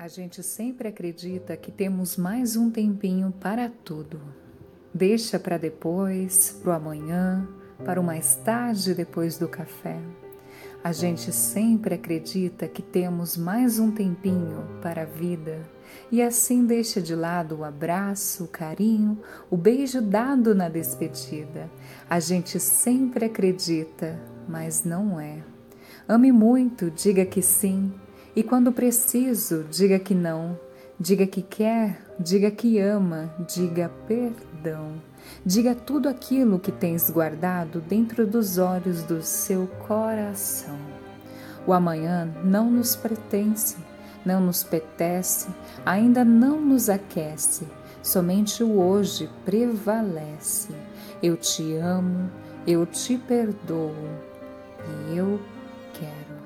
A gente sempre acredita que temos mais um tempinho para tudo. Deixa para depois, para o amanhã, para o mais tarde depois do café. A gente sempre acredita que temos mais um tempinho para a vida e assim deixa de lado o abraço, o carinho, o beijo dado na despedida. A gente sempre acredita, mas não é. Ame muito, diga que sim e quando preciso, diga que não, diga que quer, diga que ama, diga perdão. Diga tudo aquilo que tens guardado dentro dos olhos do seu coração. O amanhã não nos pertence, não nos petece, ainda não nos aquece, somente o hoje prevalece. Eu te amo, eu te perdoo e eu quero.